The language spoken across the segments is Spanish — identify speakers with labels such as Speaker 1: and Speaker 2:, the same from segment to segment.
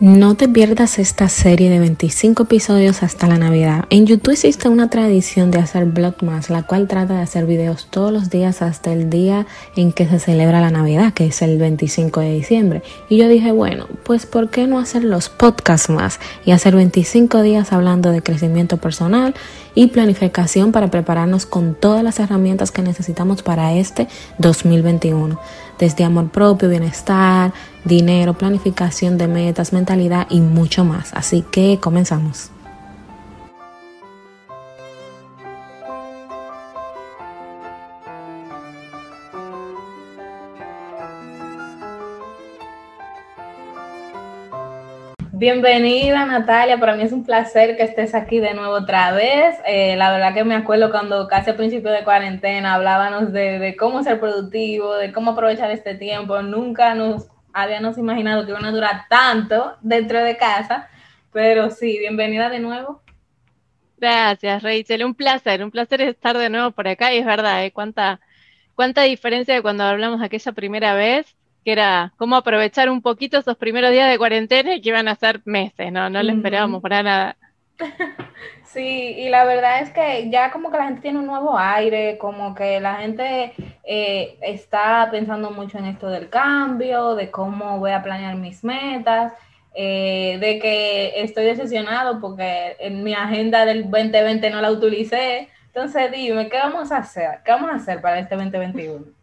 Speaker 1: No te pierdas esta serie de 25 episodios hasta la Navidad. En YouTube existe una tradición de hacer Vlogmas, la cual trata de hacer videos todos los días hasta el día en que se celebra la Navidad, que es el 25 de diciembre. Y yo dije, bueno, pues ¿por qué no hacer los podcasts más y hacer 25 días hablando de crecimiento personal y planificación para prepararnos con todas las herramientas que necesitamos para este 2021? Desde amor propio, bienestar, dinero, planificación de metas, mentalidad y mucho más. Así que comenzamos. Bienvenida Natalia, para mí es un placer que estés aquí de nuevo otra vez. Eh, la verdad que me acuerdo cuando casi al principio de cuarentena hablábamos de, cómo ser productivo, de cómo aprovechar este tiempo. Nunca nos habíamos imaginado que iban a durar tanto dentro de casa, pero sí, bienvenida de nuevo.
Speaker 2: Gracias, Rachel. Un placer, un placer estar de nuevo por acá. Y es verdad, ¿eh? cuánta, cuánta diferencia de cuando hablamos aquella primera vez, que era cómo aprovechar un poquito esos primeros días de cuarentena y que iban a ser meses, ¿no? No lo esperábamos para nada.
Speaker 1: Sí, y la verdad es que ya como que la gente tiene un nuevo aire, como que la gente eh, está pensando mucho en esto del cambio, de cómo voy a planear mis metas, eh, de que estoy decepcionado porque en mi agenda del 2020 no la utilicé. Entonces dime, ¿qué vamos a hacer? ¿Qué vamos a hacer para este 2021?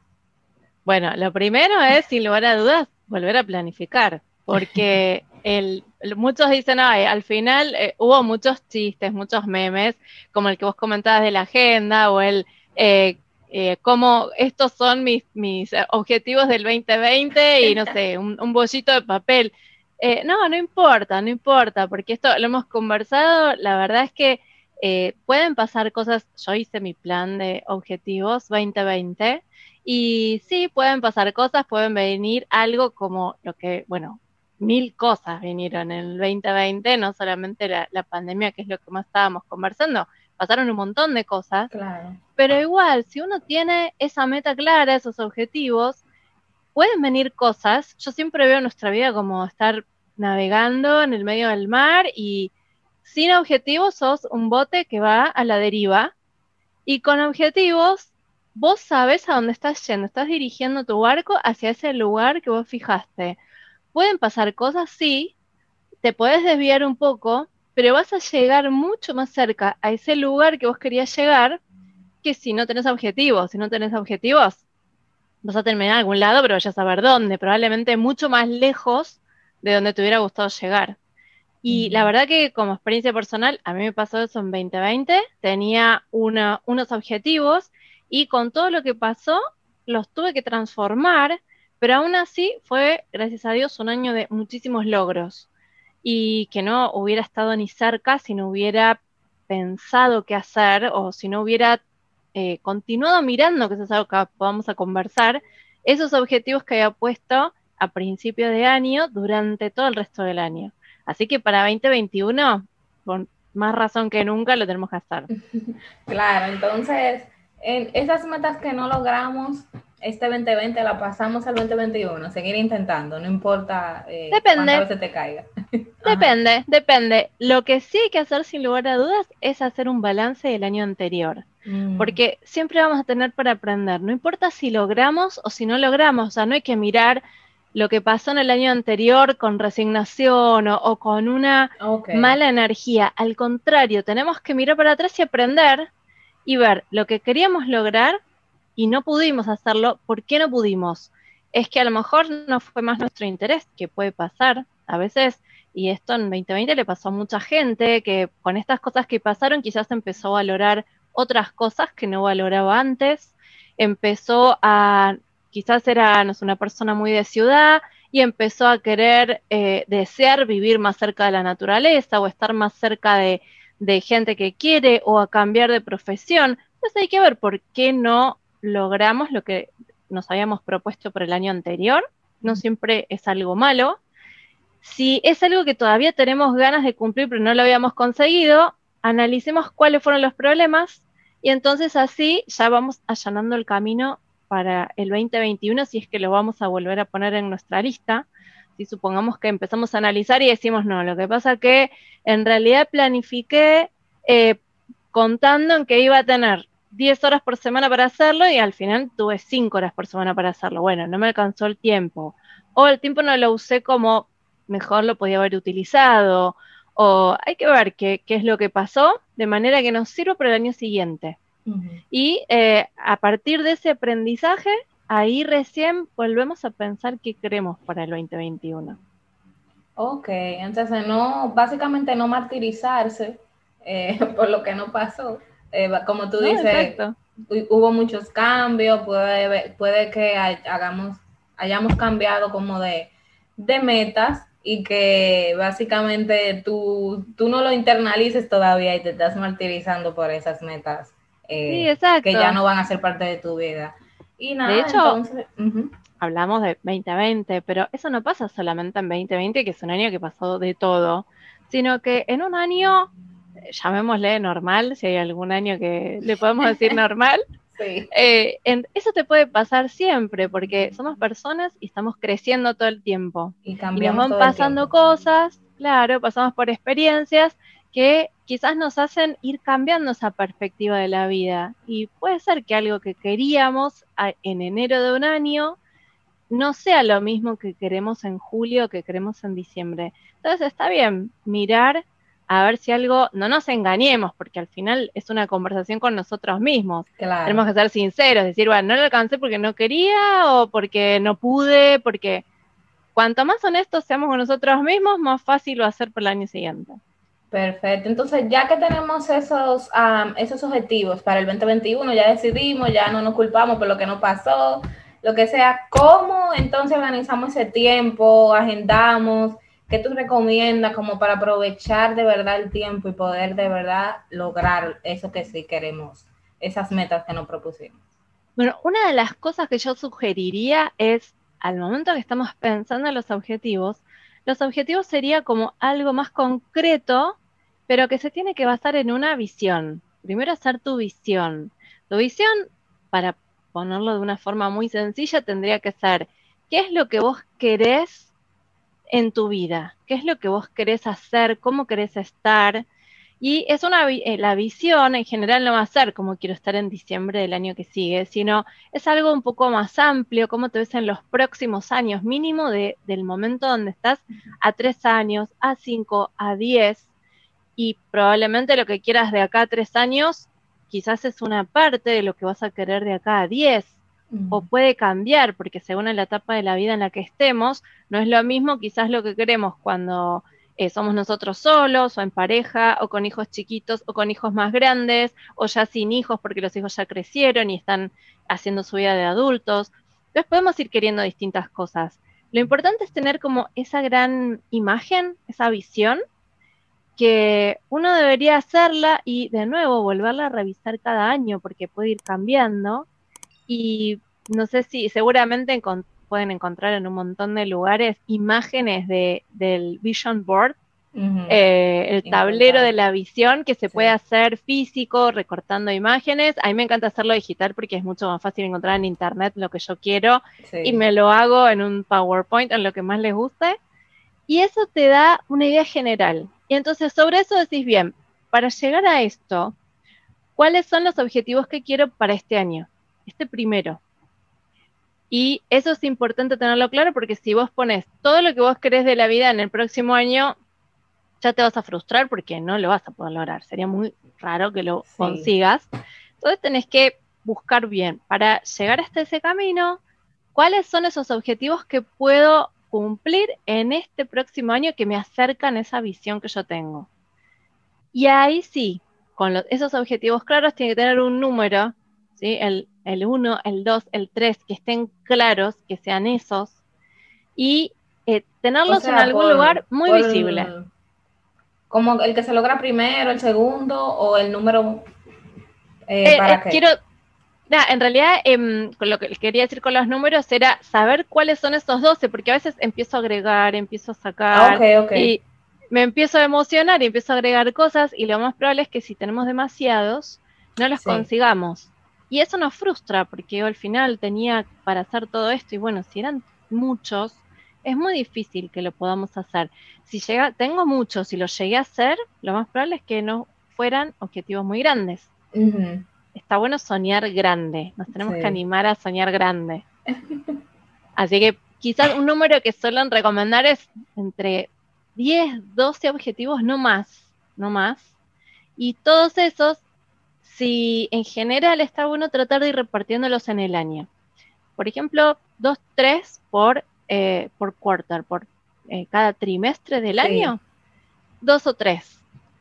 Speaker 2: Bueno, lo primero es, sin lugar a dudas, volver a planificar, porque el, muchos dicen, ay, al final eh, hubo muchos chistes, muchos memes, como el que vos comentabas de la agenda o el eh, eh, cómo estos son mis, mis objetivos del 2020 y no sé, un, un bollito de papel. no, no importa, no importa, porque esto lo hemos conversado, la verdad es que pueden pasar cosas, yo hice mi plan de objetivos 2020 y sí, pueden pasar cosas, pueden venir algo como lo que, bueno, mil cosas vinieron en el 2020, no solamente la, pandemia, que es lo que más estábamos conversando, pasaron un montón de cosas, pero igual, si uno tiene esa meta clara, esos objetivos, pueden venir cosas, yo siempre veo nuestra vida como estar navegando en el medio del mar y sin objetivos sos un bote que va a la deriva y con objetivos vos sabes a dónde estás yendo, estás dirigiendo tu barco hacia ese lugar que vos fijaste pueden pasar cosas, sí, te puedes desviar un poco, pero vas a llegar mucho más cerca a ese lugar que vos querías llegar que si no tenés objetivos. Si no tenés objetivos, vas a terminar en algún lado, pero vayas a saber dónde, probablemente mucho más lejos de donde te hubiera gustado llegar. Y la verdad que como experiencia personal, a mí me pasó eso en 2020, tenía unos objetivos y con todo lo que pasó, los tuve que transformar pero aún así fue, gracias a Dios, un año de muchísimos logros y que no hubiera estado ni cerca si no hubiera pensado qué hacer o si no hubiera eh, continuado mirando, que eso es algo que podamos a conversar, esos objetivos que había puesto a principio de año durante todo el resto del año. Así que para 2021, con más razón que nunca, lo tenemos que hacer.
Speaker 1: Claro, entonces, en esas metas que no logramos, este 2020 la pasamos al 2021, seguir intentando, no importa eh,
Speaker 2: depende.
Speaker 1: veces te caiga.
Speaker 2: Depende, depende. Lo que sí hay que hacer sin lugar a dudas es hacer un balance del año anterior, mm. porque siempre vamos a tener para aprender, no importa si logramos o si no logramos, o sea, no hay que mirar lo que pasó en el año anterior con resignación o, con una mala energía, al contrario, tenemos que mirar para atrás y aprender y ver lo que queríamos lograr y no pudimos hacerlo, ¿por qué no pudimos? Es que a lo mejor no fue más nuestro interés, que puede pasar a veces, y esto en 2020 le pasó a mucha gente, que con estas cosas que pasaron quizás empezó a valorar otras cosas que no valoraba antes, empezó a, quizás era no sé, una persona muy de ciudad y empezó a querer eh, desear vivir más cerca de la naturaleza o estar más cerca de, de gente que quiere o a cambiar de profesión. Entonces hay que ver por qué no logramos lo que nos habíamos propuesto por el año anterior. No siempre es algo malo. Si es algo que todavía tenemos ganas de cumplir pero no lo habíamos conseguido, analicemos cuáles fueron los problemas y entonces así ya vamos allanando el camino para el 2021 si es que lo vamos a volver a poner en nuestra lista. Si supongamos que empezamos a analizar y decimos, no, lo que pasa que en realidad planifiqué eh, contando en que iba a tener 10 horas por semana para hacerlo y al final tuve 5 horas por semana para hacerlo. Bueno, no me alcanzó el tiempo. O el tiempo no lo usé como mejor lo podía haber utilizado. O hay que ver qué, qué es lo que pasó de manera que nos sirva para el año siguiente. Y eh, a partir de ese aprendizaje, ahí recién volvemos a pensar qué queremos para el 2021.
Speaker 1: Ok, entonces no, básicamente no martirizarse eh, por lo que no pasó. Eh, como tú dices, hubo muchos cambios, puede, puede que hagamos, hayamos cambiado como de, de metas y que básicamente tú, tú no lo internalices todavía y te estás martirizando por esas metas
Speaker 2: eh,
Speaker 1: que ya no van a ser parte de tu vida.
Speaker 2: Y nada, de hecho, hablamos de 2020, pero eso no pasa solamente en 2020, que es un año que pasó de todo, sino que en un año, llamémosle normal, si hay algún año que le podemos decir normal, eh, eso te puede pasar siempre, porque somos personas y estamos creciendo todo el tiempo. Y, nos van pasando cosas, claro, pasamos por experiencias que quizás nos hacen ir cambiando esa perspectiva de la vida. Y puede ser que algo que queríamos en enero de un año no sea lo mismo que queremos en julio o que queremos en diciembre. Entonces está bien mirar a ver si algo, no nos engañemos, porque al final es una conversación con nosotros mismos. Tenemos que ser sinceros, decir, bueno, no lo alcancé porque no quería o porque no pude, porque cuanto más honestos seamos con nosotros mismos, más fácil va a ser para el año siguiente.
Speaker 1: Perfecto. Entonces, ya que tenemos esos, esos objetivos para el 2021, ya decidimos, ya no nos culpamos por lo que no pasó, lo que sea, ¿cómo entonces organizamos ese tiempo, agendamos? ¿Qué tú recomiendas como para aprovechar de verdad el tiempo y poder de verdad lograr eso que sí queremos, esas metas que nos propusimos?
Speaker 2: Bueno, una de las cosas que yo sugeriría es, al momento que estamos pensando en los objetivos, los objetivos sería como algo más concreto, pero que se tiene que basar en una visión. Primero hacer tu visión. Tu visión, para ponerlo de una forma muy sencilla, tendría que ser qué es lo que vos querés en tu vida, qué es lo que vos querés hacer, cómo querés estar, y es una, eh, la visión en general no va a ser como quiero estar en diciembre del año que sigue, sino es algo un poco más amplio, cómo te ves en los próximos años, mínimo de, del momento donde estás a tres años, a cinco, a diez, y probablemente lo que quieras de acá a tres años, quizás es una parte de lo que vas a querer de acá a diez, o puede cambiar, porque según la etapa de la vida en la que estemos, no es lo mismo quizás lo que queremos cuando eh, somos nosotros solos o en pareja o con hijos chiquitos o con hijos más grandes o ya sin hijos porque los hijos ya crecieron y están haciendo su vida de adultos. Entonces podemos ir queriendo distintas cosas. Lo importante es tener como esa gran imagen, esa visión, que uno debería hacerla y de nuevo volverla a revisar cada año porque puede ir cambiando. Y no sé si seguramente pueden encontrar en un montón de lugares imágenes de, del Vision Board, eh, el tablero de la visión que se puede hacer físico, recortando imágenes. A mí me encanta hacerlo digital porque es mucho más fácil encontrar en internet lo que yo quiero y me lo hago en un PowerPoint, en lo que más les guste. Y eso te da una idea general. Y entonces sobre eso decís, bien, para llegar a esto, ¿cuáles son los objetivos que quiero para este año? Este primero. Y eso es importante tenerlo claro porque si vos pones todo lo que vos querés de la vida en el próximo año, ya te vas a frustrar porque no lo vas a poder lograr. Sería muy raro que lo consigas. Entonces tenés que buscar bien para llegar hasta ese camino, cuáles son esos objetivos que puedo cumplir en este próximo año que me acercan a esa visión que yo tengo. Y ahí sí, con esos objetivos claros tiene que tener un número, ¿sí? El, el 1, el 2, el 3, que estén claros, que sean esos, y eh, tenerlos en algún lugar muy visible.
Speaker 1: Como el que se logra primero, el segundo, o el número...
Speaker 2: Eh, eh, ¿para quiero, en realidad, em, lo que quería decir con los números era saber cuáles son esos 12, porque a veces empiezo a agregar, empiezo a sacar, ah, y me empiezo a emocionar y empiezo a agregar cosas, y lo más probable es que si tenemos demasiados, no los consigamos. Y eso nos frustra porque yo al final tenía para hacer todo esto y bueno, si eran muchos, es muy difícil que lo podamos hacer. Si llega, tengo muchos, si los llegué a hacer, lo más probable es que no fueran objetivos muy grandes. Está bueno soñar grande, nos tenemos que animar a soñar grande. Así que quizás un número que suelen recomendar es entre 10, 12 objetivos, no más, no más. Y todos esos, si en general está bueno tratar de ir repartiéndolos en el año. Por ejemplo, 2, 3 por, eh, por quarter, por eh, cada trimestre del año, dos o tres.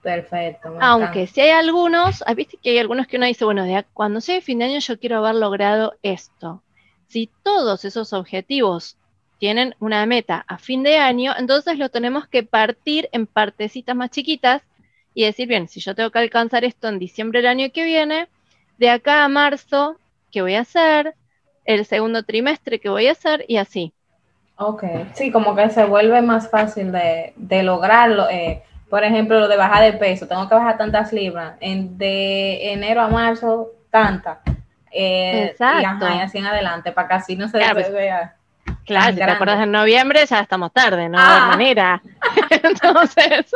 Speaker 1: Perfecto.
Speaker 2: Aunque si hay algunos, ah, viste que hay algunos que uno dice, bueno, de, cuando sea fin de año yo quiero haber logrado esto. Si todos esos objetivos tienen una meta a fin de año, entonces lo tenemos que partir en partecitas más chiquitas y decir, bien, si yo tengo que alcanzar esto en diciembre del año que viene, de acá a marzo, ¿qué voy a hacer? El segundo trimestre, ¿qué voy a hacer? Y así.
Speaker 1: Ok, sí, como que se vuelve más fácil de, lograrlo. Eh, por ejemplo, lo de bajar de peso, tengo que bajar tantas libras, en, de enero a marzo, tantas. Eh, Exacto. Y, así en adelante, para que así no se
Speaker 2: claro, pues, vea. Claro, si te acuerdas en noviembre, ya estamos tarde, no hay ah. manera. Entonces,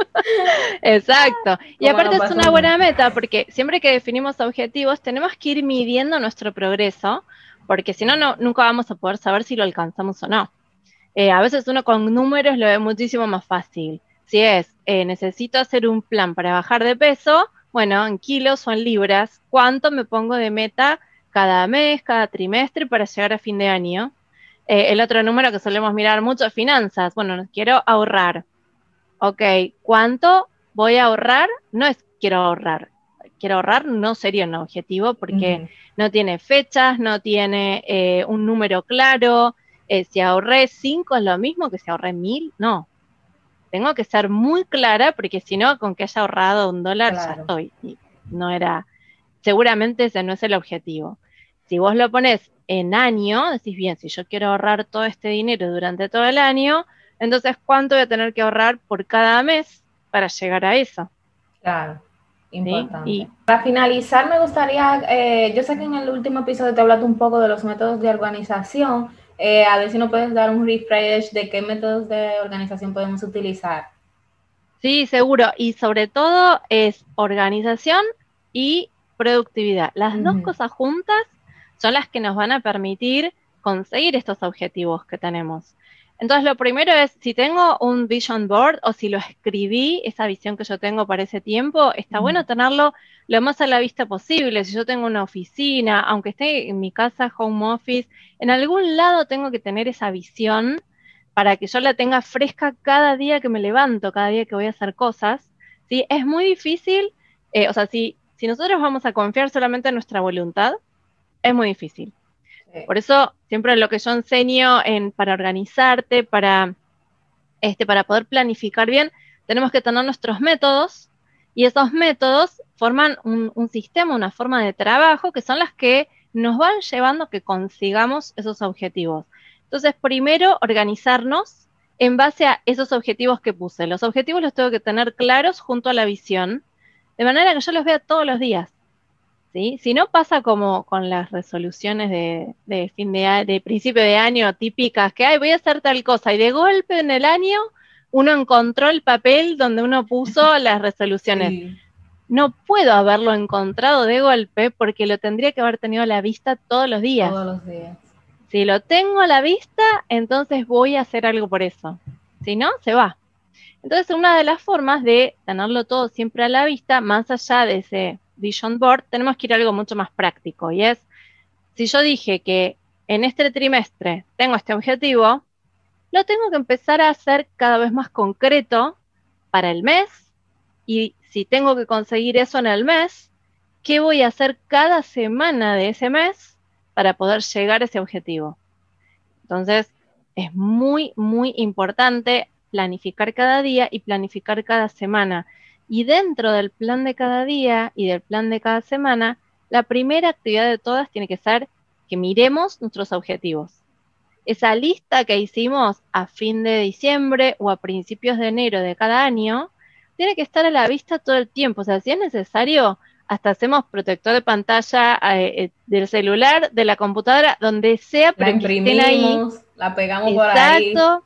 Speaker 2: exacto. Y aparte es una buena meta, porque siempre que definimos objetivos, tenemos que ir midiendo nuestro progreso, porque si no, no nunca vamos a poder saber si lo alcanzamos o no. Eh, a veces uno con números lo ve muchísimo más fácil. Si es, eh, necesito hacer un plan para bajar de peso, bueno, en kilos o en libras, ¿cuánto me pongo de meta cada mes, cada trimestre para llegar a fin de año? Eh, el otro número que solemos mirar mucho es finanzas. Bueno, quiero ahorrar. Ok, ¿cuánto voy a ahorrar? No es quiero ahorrar. Quiero ahorrar no sería un objetivo porque no tiene fechas, no tiene un número claro, eh, si ahorré 5 es lo mismo que si ahorré 1000, no. Tengo que ser muy clara porque si no, con que haya ahorrado un dólar ya estoy. no era, seguramente ese no es el objetivo. Si vos lo pones en año, decís bien, si yo quiero ahorrar todo este dinero durante todo el año, entonces ¿cuánto voy a tener que ahorrar por cada mes para llegar a eso?
Speaker 1: Claro. Importante. Y, para finalizar, me gustaría, eh, yo sé que en el último episodio te hablaste un poco de los métodos de organización, eh, a ver si nos puedes dar un refresh de qué métodos de organización podemos utilizar.
Speaker 2: Sí, seguro. Y sobre todo es organización y productividad. Las dos cosas juntas son las que nos van a permitir conseguir estos objetivos que tenemos. Entonces, lo primero es, si tengo un vision board o si lo escribí, esa visión que yo tengo para ese tiempo, está bueno tenerlo lo más a la vista posible. Si yo tengo una oficina, aunque esté en mi casa, home office, en algún lado tengo que tener esa visión para que yo la tenga fresca cada día que me levanto, cada día que voy a hacer cosas. ¿sí? Es muy difícil, eh, o sea, si, si nosotros vamos a confiar solamente en nuestra voluntad, es muy difícil. Por eso siempre lo que yo enseño en, para organizarte, para, este, para poder planificar bien, tenemos que tener nuestros métodos y esos métodos forman un, un, sistema, una forma de trabajo que son las que nos van llevando a que consigamos esos objetivos. Entonces, primero, organizarnos en base a esos objetivos que puse. Los objetivos los tengo que tener claros junto a la visión, de manera que yo los vea todos los días. Si no pasa como con las resoluciones de, fin de, de principio de año típicas, que Ay, voy a hacer tal cosa, y de golpe en el año uno encontró el papel donde uno puso las resoluciones. No puedo haberlo encontrado de golpe porque lo tendría que haber tenido a la vista todos los días.
Speaker 1: Todos los días.
Speaker 2: Si lo tengo a la vista, entonces voy a hacer algo por eso. Si no, se va. Entonces, una de las formas de tenerlo todo siempre a la vista, más allá de ese Vision Board, tenemos que ir a algo mucho más práctico. Y es, si yo dije que en este trimestre tengo este objetivo, lo tengo que empezar a hacer cada vez más concreto para el mes. Y si tengo que conseguir eso en el mes, ¿qué voy a hacer cada semana de ese mes para poder llegar a ese objetivo? Entonces, es muy, muy importante planificar cada día y planificar cada semana. Y dentro del plan de cada día y del plan de cada semana, la primera actividad de todas tiene que ser que miremos nuestros objetivos. Esa lista que hicimos a fin de diciembre o a principios de enero de cada año, tiene que estar a la vista todo el tiempo. O sea, si es necesario, hasta hacemos protector de pantalla eh, eh, del celular, de la computadora, donde sea,
Speaker 1: pero la imprimimos, la pegamos por ahí. Exacto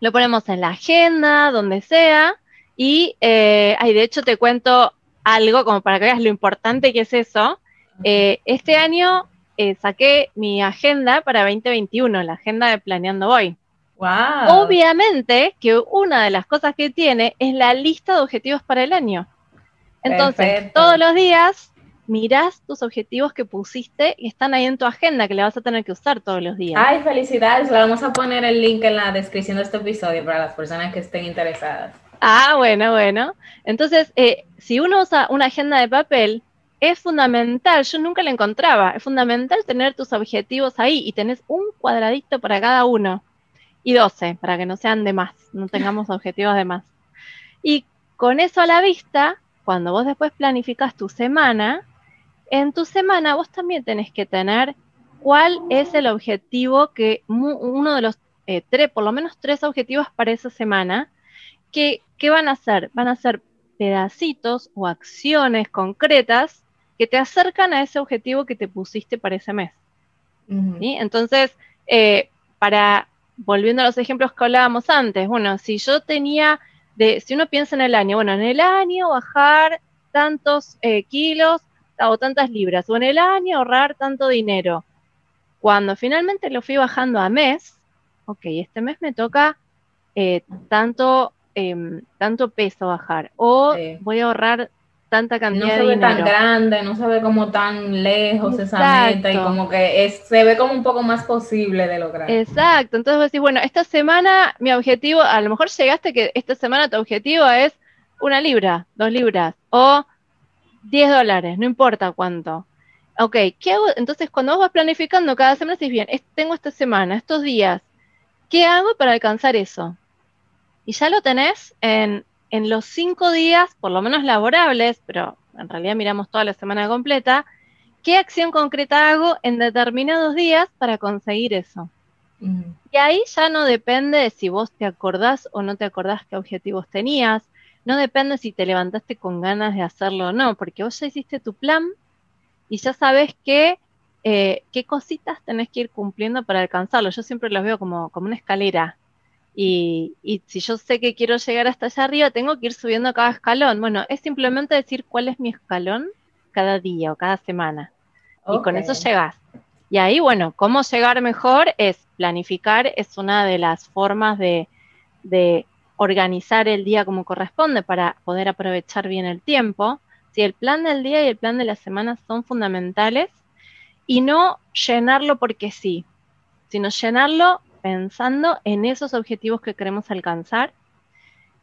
Speaker 2: lo ponemos en la agenda, donde sea, y eh, de hecho te cuento algo como para que veas lo importante que es eso. Eh, este año eh, saqué mi agenda para 2021, la agenda de Planeando Voy.
Speaker 1: Wow.
Speaker 2: Obviamente que una de las cosas que tiene es la lista de objetivos para el año. Entonces, todos los días mirás tus objetivos que pusiste y están ahí en tu agenda, que le vas a tener que usar todos los días.
Speaker 1: Ay, felicidades. Le vamos a poner el link en la descripción de este episodio para las personas que estén interesadas.
Speaker 2: Ah, bueno, bueno. Entonces, eh, si uno usa una agenda de papel, es fundamental, yo nunca la encontraba, es fundamental tener tus objetivos ahí y tenés un cuadradito para cada uno y 12 para que no sean de más, no tengamos objetivos de más. Y con eso a la vista, cuando vos después planificas tu semana, en tu semana vos también tenés que tener cuál es el objetivo que uno de los eh, tres, por lo menos tres objetivos para esa semana, que, ¿qué van a hacer? Van a ser pedacitos o acciones concretas que te acercan a ese objetivo que te pusiste para ese mes. Entonces, eh, para, volviendo a los ejemplos que hablábamos antes, bueno, si yo tenía, de, si uno piensa en el año, bueno, en el año bajar tantos eh, kilos o tantas libras, o en el año ahorrar tanto dinero. Cuando finalmente lo fui bajando a mes, ok, este mes me toca eh, tanto, em, tanto peso bajar, o voy a ahorrar tanta cantidad
Speaker 1: no se ve tan grande, no se ve como tan lejos esa meta y como que es, se ve como un poco más posible de lograr.
Speaker 2: Exacto, entonces vos decís, bueno, esta semana mi objetivo, a lo mejor llegaste que esta semana tu objetivo es una libra, dos libras o 10 dólares, no importa cuánto. Ok, ¿qué hago? Entonces cuando vos vas planificando cada semana, decís, bien, tengo esta semana, estos días, ¿qué hago para alcanzar eso? Y ya lo tenés en en los cinco días, por lo menos laborables, pero en realidad miramos toda la semana completa, ¿qué acción concreta hago en determinados días para conseguir eso? Y ahí ya no depende de si vos te acordás o no te acordás qué objetivos tenías, no depende si te levantaste con ganas de hacerlo o no, porque vos ya hiciste tu plan y ya sabes qué, eh, qué cositas tenés que ir cumpliendo para alcanzarlo. Yo siempre los veo como, como una escalera. Y, si yo sé que quiero llegar hasta allá arriba, tengo que ir subiendo cada escalón. Bueno, es simplemente decir cuál es mi escalón cada día o cada semana. Y con eso llegas. Y ahí, bueno, cómo llegar mejor es planificar, es una de las formas de, de organizar el día como corresponde para poder aprovechar bien el tiempo. Si el plan del día y el plan de la semana son fundamentales y no llenarlo porque sí, sino llenarlo pensando en esos objetivos que queremos alcanzar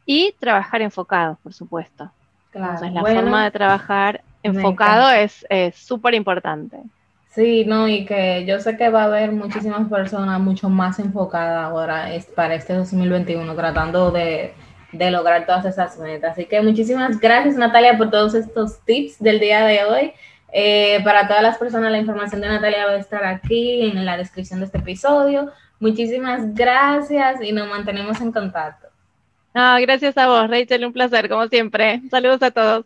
Speaker 2: y trabajar enfocado, por supuesto. Entonces, la forma de trabajar enfocado es súper importante.
Speaker 1: Sí, no, y que yo sé que va a haber muchísimas personas mucho más enfocadas ahora para este 2021, tratando de, de lograr todas esas metas. Así que muchísimas gracias, Natalia, por todos estos tips del día de hoy. Eh, para todas las personas, la información de Natalia va a estar aquí en la descripción de este episodio. Muchísimas gracias y nos mantenemos en contacto.
Speaker 2: gracias a vos, Rachel, un placer, como siempre. Saludos a todos.